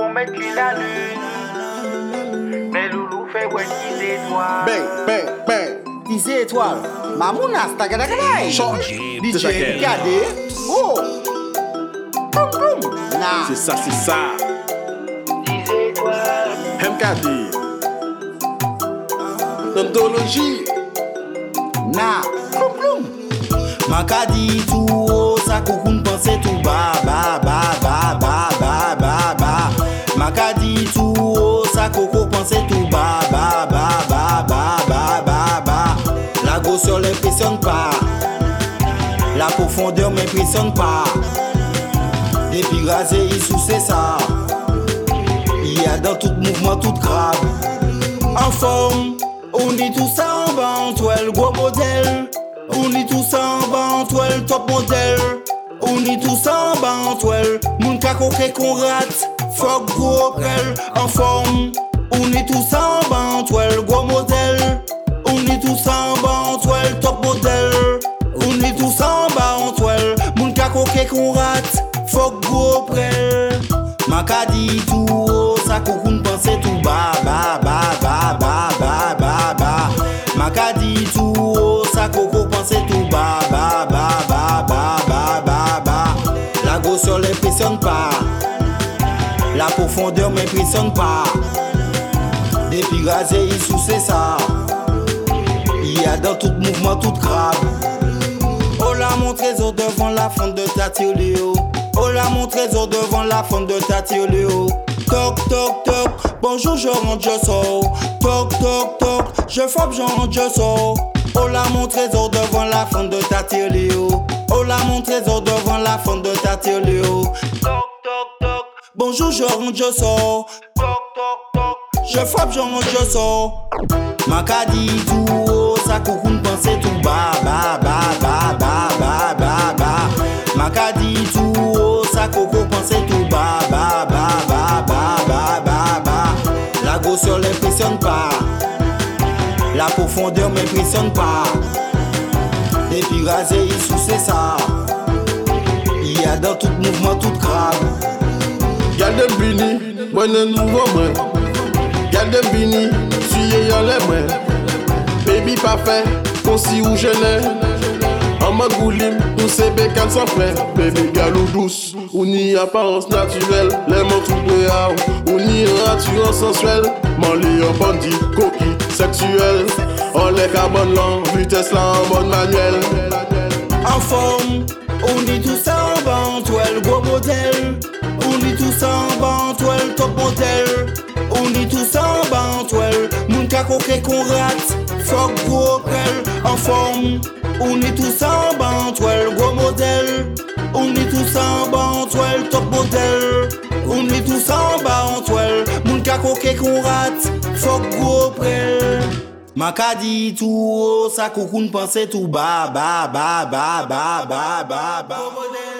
pour mettre la lune. Mais loulou fait 10 étoiles. Bang, bang, bang. 10 étoiles. Mamouna, stagadagadai. DJ, regardez. Oh. Boum. Nah. C'est ça, c'est ça. 10 étoiles. MKD. Dondologie. Nah. Boum, boum. Makadi tout haut, tout bas, bas, bas, bas. Sa koko panse tou ba La grosseur l'impressionne pas. La profondeur m'impressionne pas. Rasé il sous c'est ça. Il y a dans tout mouvement tout grave. En forme On dit tout ça en bas toi le gros modèle. On dit tout ça en bas toi le top modèle. On dit tout ça en bas toi Moun ka koke qu'on rate Fok gwo pel, an form On est tous en bantouel, gros modèle On est tous en bantouel, top modèle On est tous en bantouel Moun ka koke kon rat, fok gwo prel Maka di tou, oh, sa kokoun Profondeur m'impressionne pas Depi raze yi sou ça. Il y a dans tout mouvement tout krab Oh la mon trésor devant la fante de ta tirlio O la mon trésor devant la fante de ta tirlio Tok, tok, tok, bonjour je rentre, je sors. Tok, tok, tok, je frappe, je rentre, je sors. O la mon trésor devant la fante de ta tirlio O la mon trésor devant la fante de ta joue, je rentre, je sors. Je frappe, je rentre, je sors. Tout haut, ça pensée tout bas, tout haut, ça coco, pensée tout bas. La grosseur l'impressionne pas. La profondeur m'impressionne pas. Et puis rasé, il sous c'est ça. Il y a dans tout mouvement, toute crabe de bini, mwen e nouvo mwen. Gade bini, suye yon le mwen. Baby pa fe, konsi ou jene. Anman goulim, nou sebe kan san fe Baby galou dous, ou ni aparence naturel Le man troupe a ou, ou ni rature sensuel Man li yon bandi, koki, seksuel. An le kabon lan, vites la an bon manuel. An form tous an bantwel Top model, on di tous an bantwel Moun ka koke kon rat, fok gwo krel An form, on di tous an bantwel Gwo model, on di tous an bantwel Top model, on di tous an bantwel Moun ka koke kon rat, fok gwo krel Maka di tou o, sa koukoun panse tou. Ba ba ba ba ba ba ba ba.